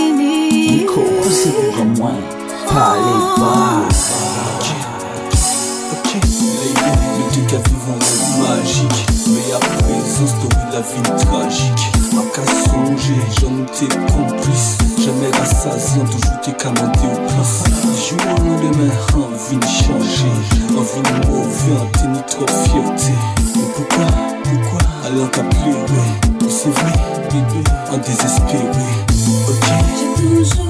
fini. Cause comme moi, pas les basses. Ok, le truc à vivre en magique. Mais après, les story, la vie tragique. Ma casse songée, j'en étais complice. Jamais rassasiant, toujours t'es commandé au prince. Jour au lendemain, envie de changer. Envie de mauvais, en trop fierté. Mais pourquoi, pourquoi, alors t'as pleuré? C'est vrai, bébé, en désespéré. Yüzüm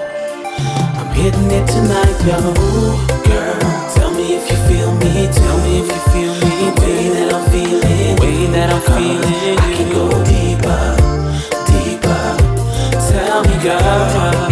Hitting it tonight, yo. Girl, tell me if you feel me. Tell me if you feel me. The way that I'm feeling. The way that I'm uh-huh. feeling. I can go deeper, deeper. Tell me, girl.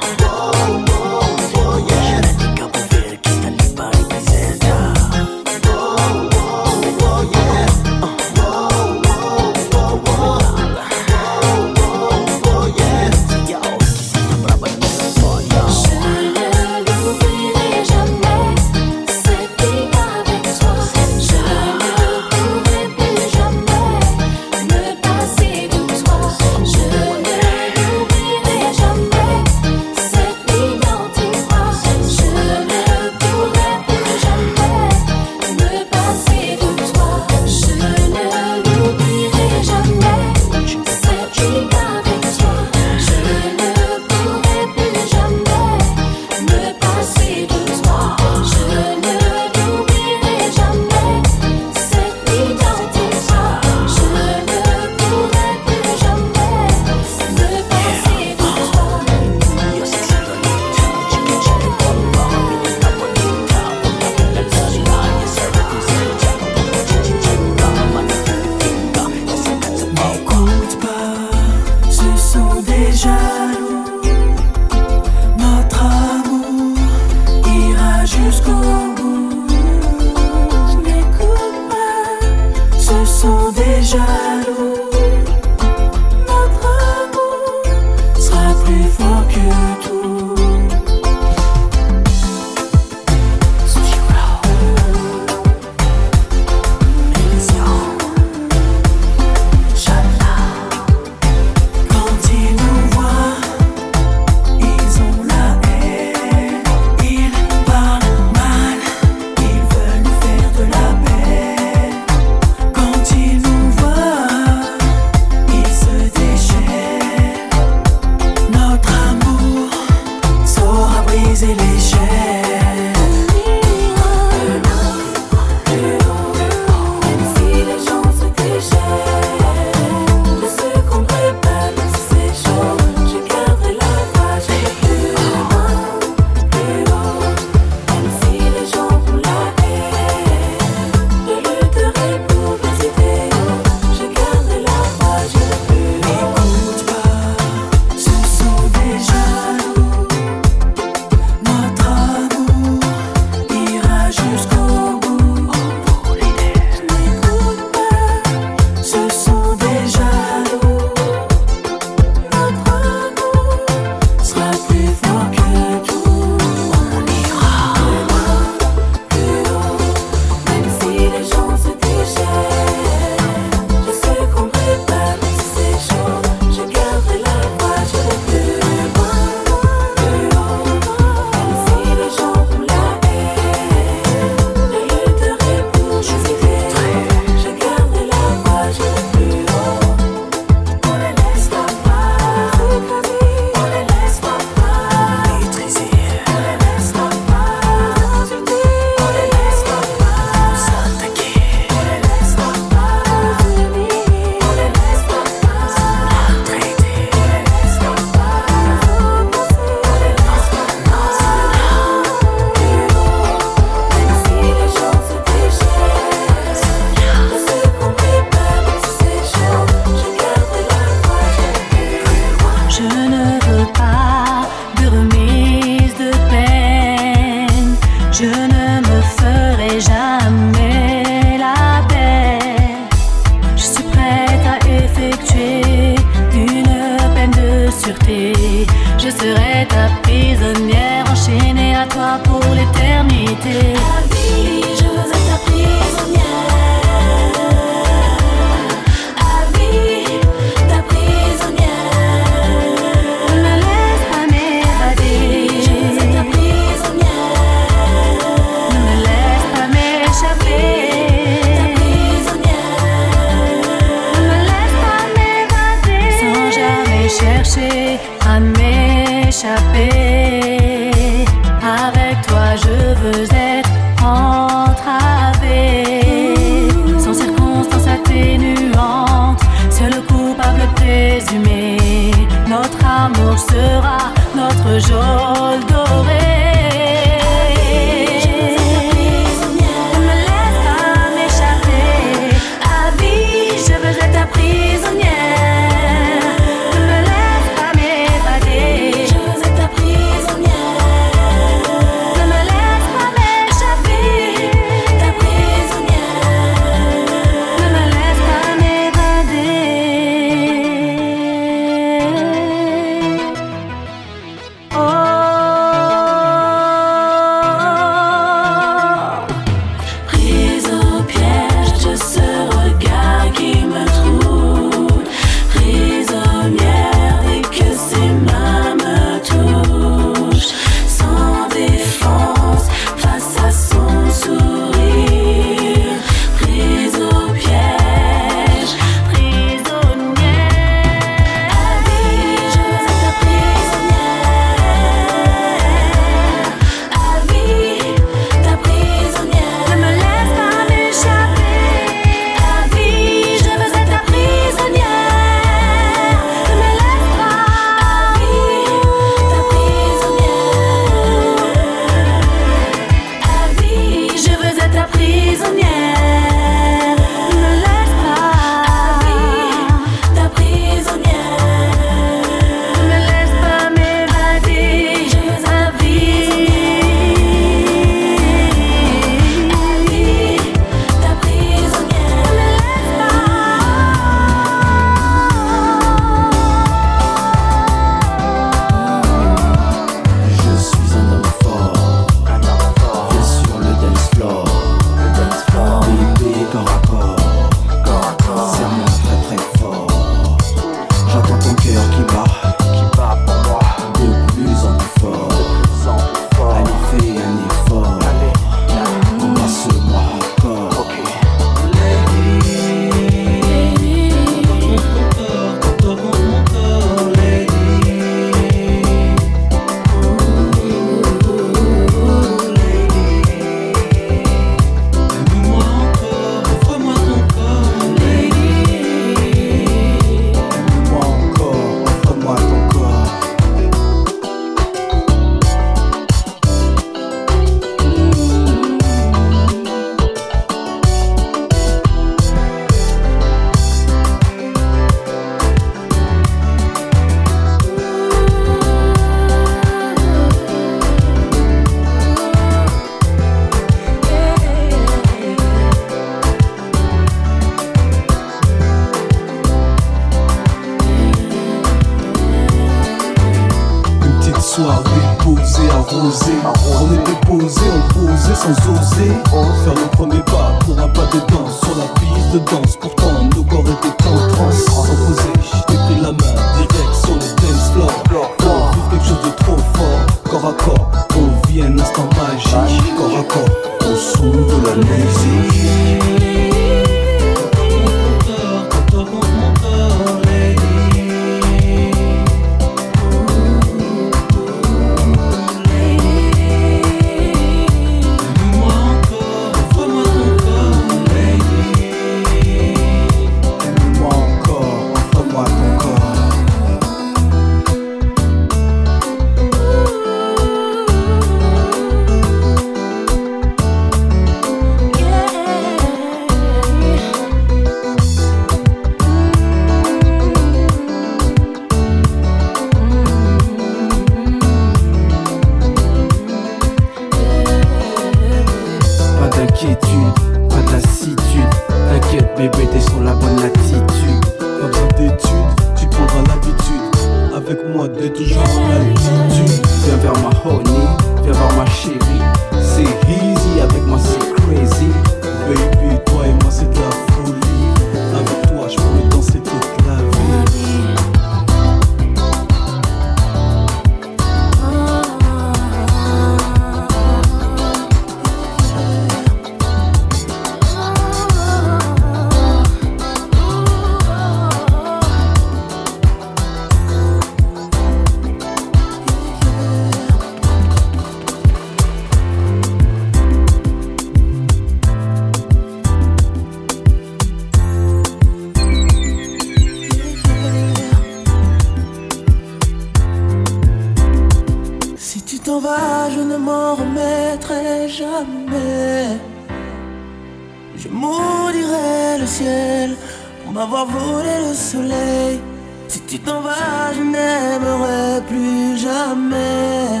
m'avoir volé le soleil. Si tu t'en vas, je n'aimerai plus jamais.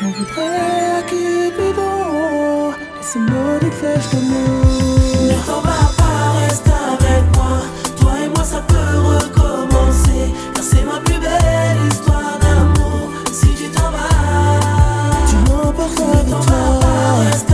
J'en voudrais à Cupidon, et ce maudit flèche de nous. Ne t'en vas pas, reste avec moi. Toi et moi, ça peut recommencer. Car c'est ma plus belle histoire d'amour. Si tu t'en vas, tu m'emportes avec toi.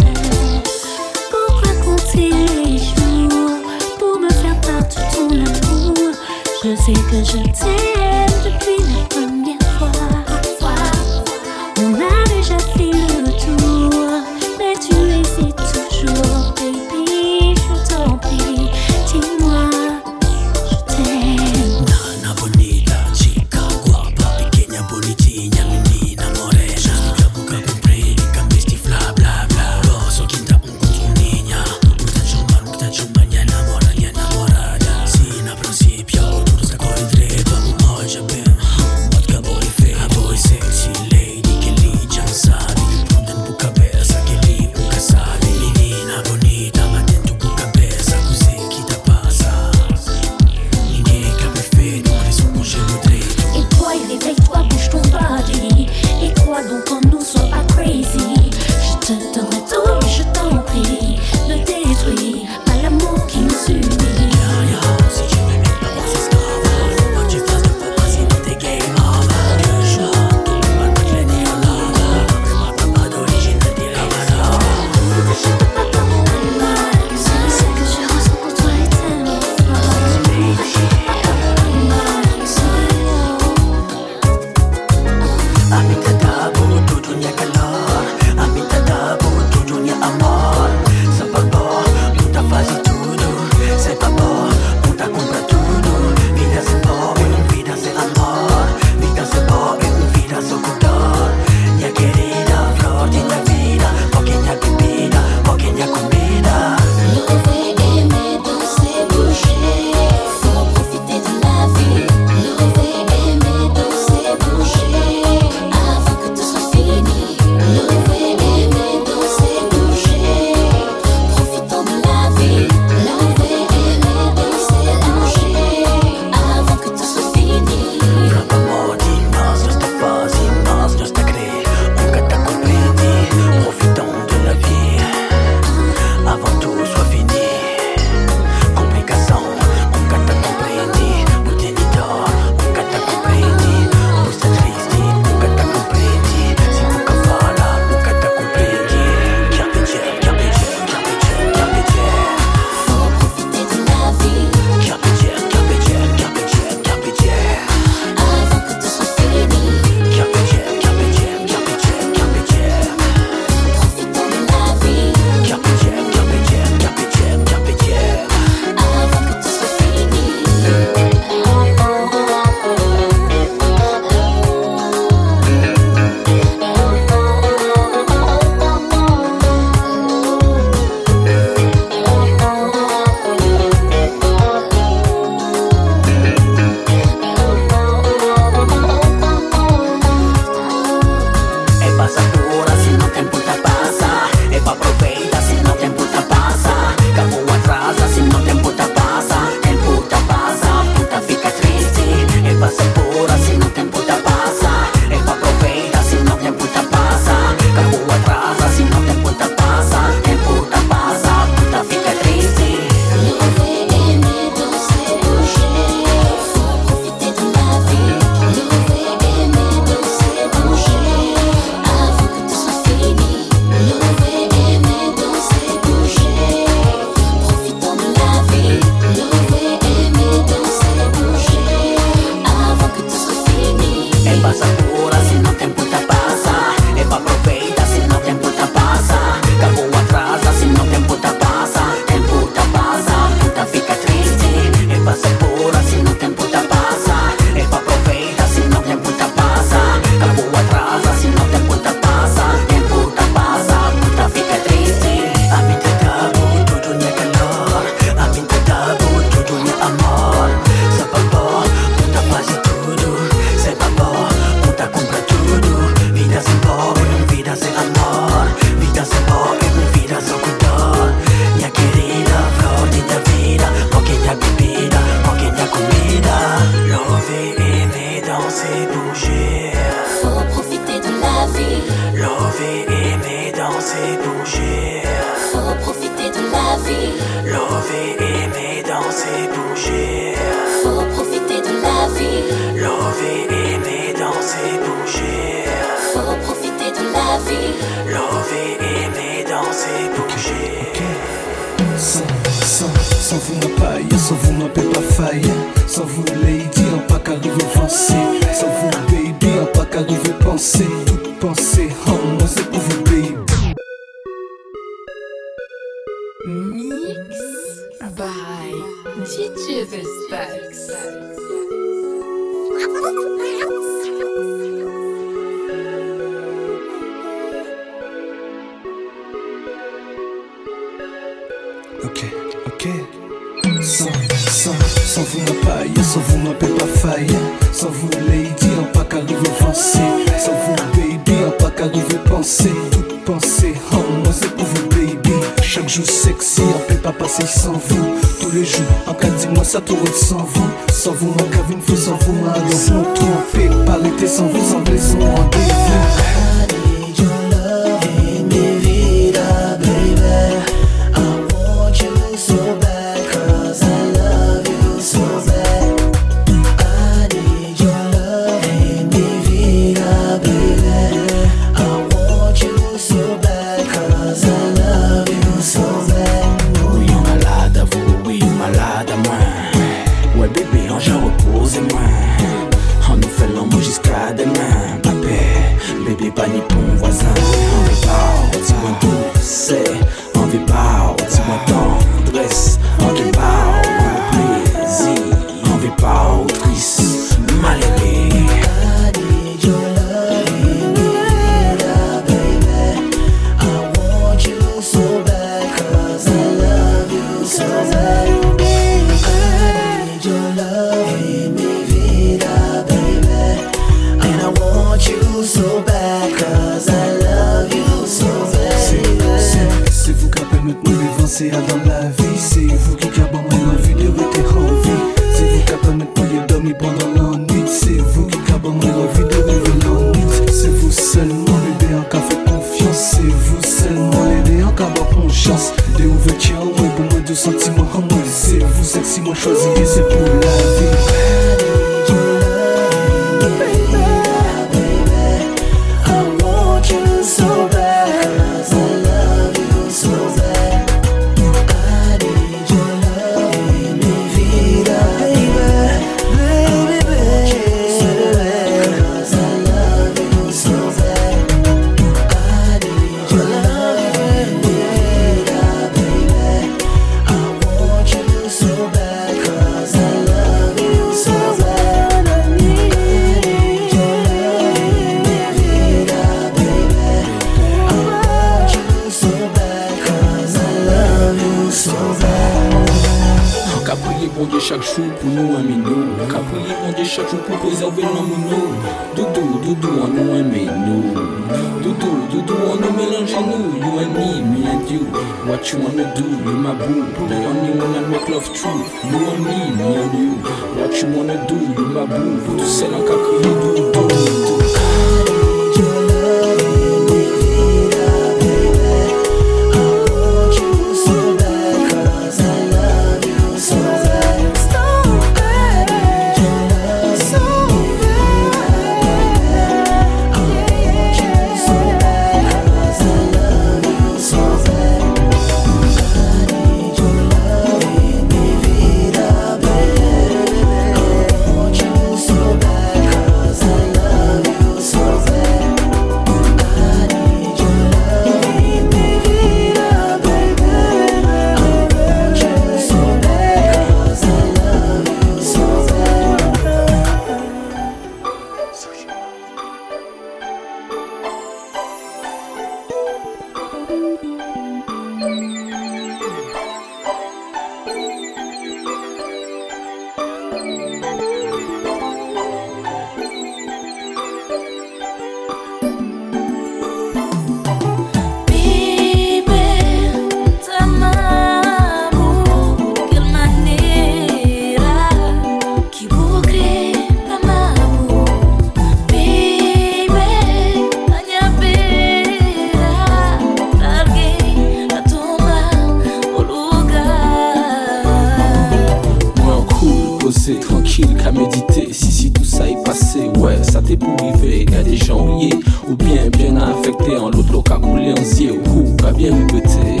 tranquille qu'à méditer. Si, si tout ça est passé, ouais, ça t'est pour Y Y'a des gens liés, ou bien, bien affectés. En l'autre, l'eau coulé en zier, ou qu'à bien rigoter.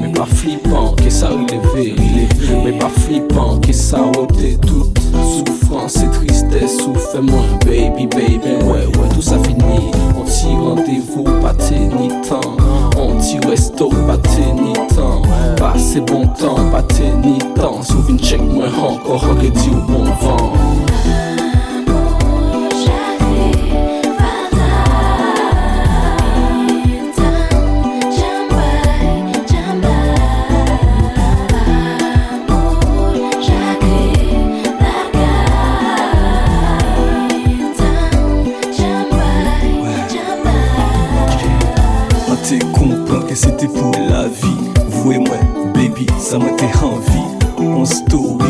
Mais pas flippant, que ça relevé, mais pas flippant, que ça ôté tout souffle souffrance et tristesse, ou fais-moi baby, baby, ouais, ouais, tout ça fini, on t'y rendez-vous, pas ni temps, on t'y resto, pas ni temps, passer bon temps, pas ni temps, souviens check moi encore, regarde au bon vent. Ça m'a été envie. On story qui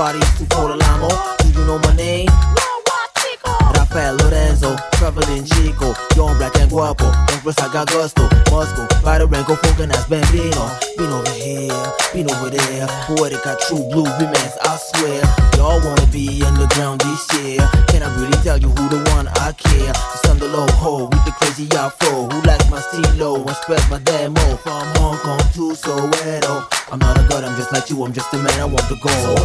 Nobody who told Alamo, do you know my name? Rafael Lorenzo, traveling Chico, young, black and guapo, Empress Agagosto, Moscow, Bado Rango, Funkin' as Bambino. Been over here, been over there, poetica, true blue remains, I swear. Y'all wanna be underground this year, can I really tell you who the one I care? It's on the low ho with the crazy afro, who likes my stilo and spread my demo. From Hong Kong to Soweto, I'm not a god, I'm just like you, I'm just a man, I want the gold.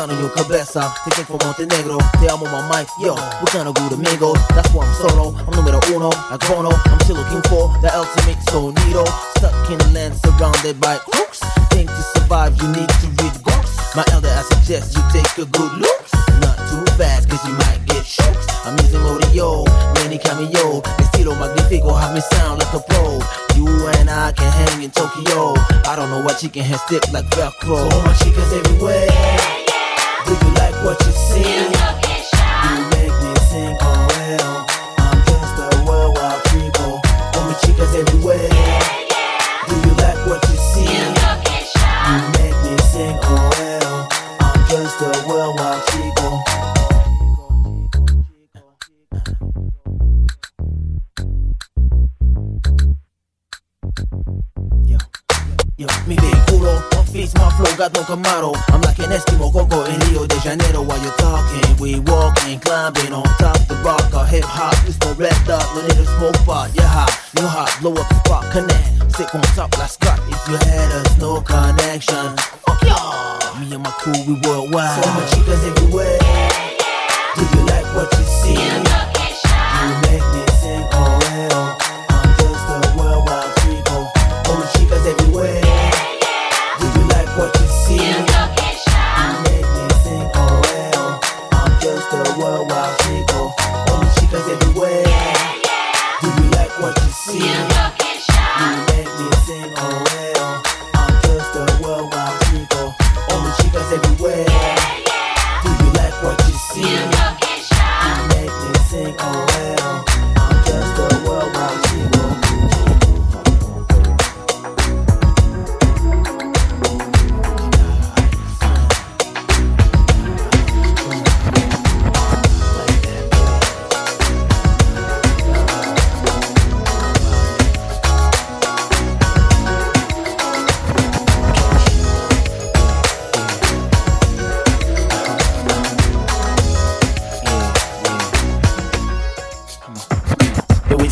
Counting your cabeza, te tengo Montenegro Te amo my mic, yo, we're kinda good amigos That's why I'm solo, I'm numero uno, a chrono I'm still looking for the ultimate sonido Stuck in a land surrounded by crooks Think to survive you need to read books. My elder I suggest you take a good look. Not too fast cause you might get shook. I'm using audio, many cameo. Estilo magnifico, have me sound like a pro. You and I can hang in Tokyo. I don't know why chicken has stick like Velcro. So my chicas everywhere what you see.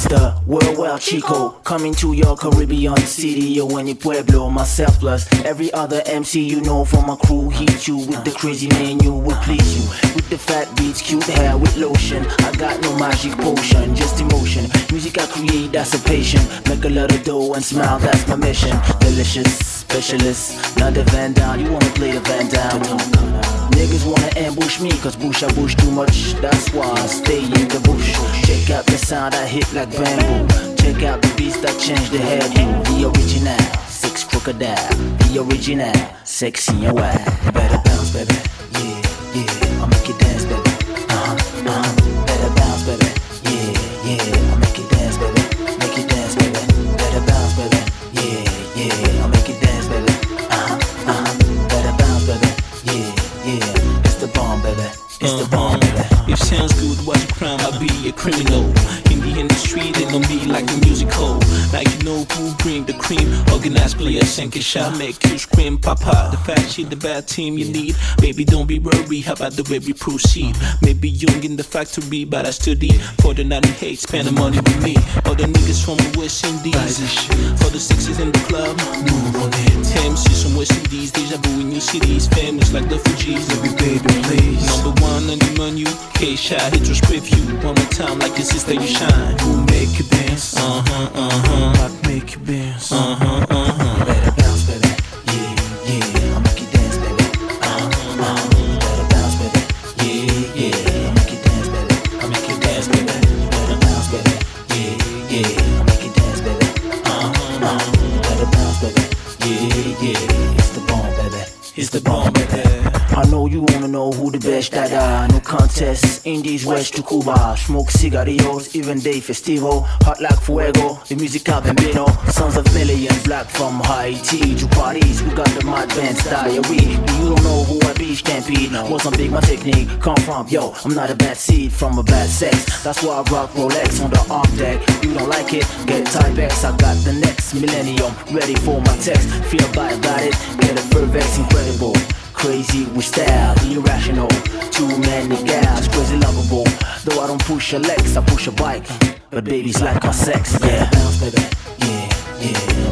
the well, well, Chico. Coming to your Caribbean city, or any Pueblo, myself plus every other MC you know from my crew. Heat you with the crazy menu, will please you. With the fat beats, cute hair with lotion. I got no magic potion, just emotion. Music I create, that's a patient. Make a lot of dough and smile, that's my mission. Delicious, specialist, not the Van Down. You wanna play the Van Down? Niggas wanna ambush me, cause bush I bush too much. That's why I stay in the bush. Check out the sound I hit like bamboo. Check out the beats that change the hairdo. The original, six crocodile. The original, sexy and wild. Better bounce, baby. Yeah, yeah. I'll make you dance, baby. Uh huh, uh huh. Better bounce, baby. Yeah, yeah. I'll make you dance, baby. Make you dance, baby. Better bounce, baby. Yeah, yeah. I'll make you dance, baby. Uh huh, uh huh. Better bounce, baby. Yeah, yeah. It's the bomb, baby. It's the bomb, baby. If sounds good was a crime, I'd be a criminal. In the industry, they know me like a musical. Like you know who bring the cream. Organized players, sink a shot, make you scream, papa. The fact the bad team you need. Baby, don't be worried, how about the way we proceed? Maybe young in the factory, but I study. For the 98, spend the money with me. All the niggas from the West Indies. For the sixes in the club, move on it. MCs from West Indies, deja vu in new cities. Famous like the Fugees. Every baby, please. Number one on the menu. K-Shot, hit your review. One more time, like your sister, you shine. Who make you dance? Uh huh, uh huh. Make you dance? Uh huh, uh huh. You wanna know who the best that are. No contest, Indies, West to Cuba. Smoke cigarillos, even day festival. Hot like fuego, the music of Bambino. Sons of millions, black from Haiti to Paris. We got the mad band's diary. You don't know who I be, stampede. Big, my technique come from. Yo, I'm not a bad seed from a bad sex. That's why I rock Rolex on the arm deck. You don't like it? Get Tipp-Ex. I got the next millennium ready for my text. Feel bad about it, get a Fervex incredible. Crazy with style, irrational. Too many gals, crazy lovable. Though I don't push a Lex, I push a bike. But babies like our sex, yeah. Bounce, baby. Yeah, yeah.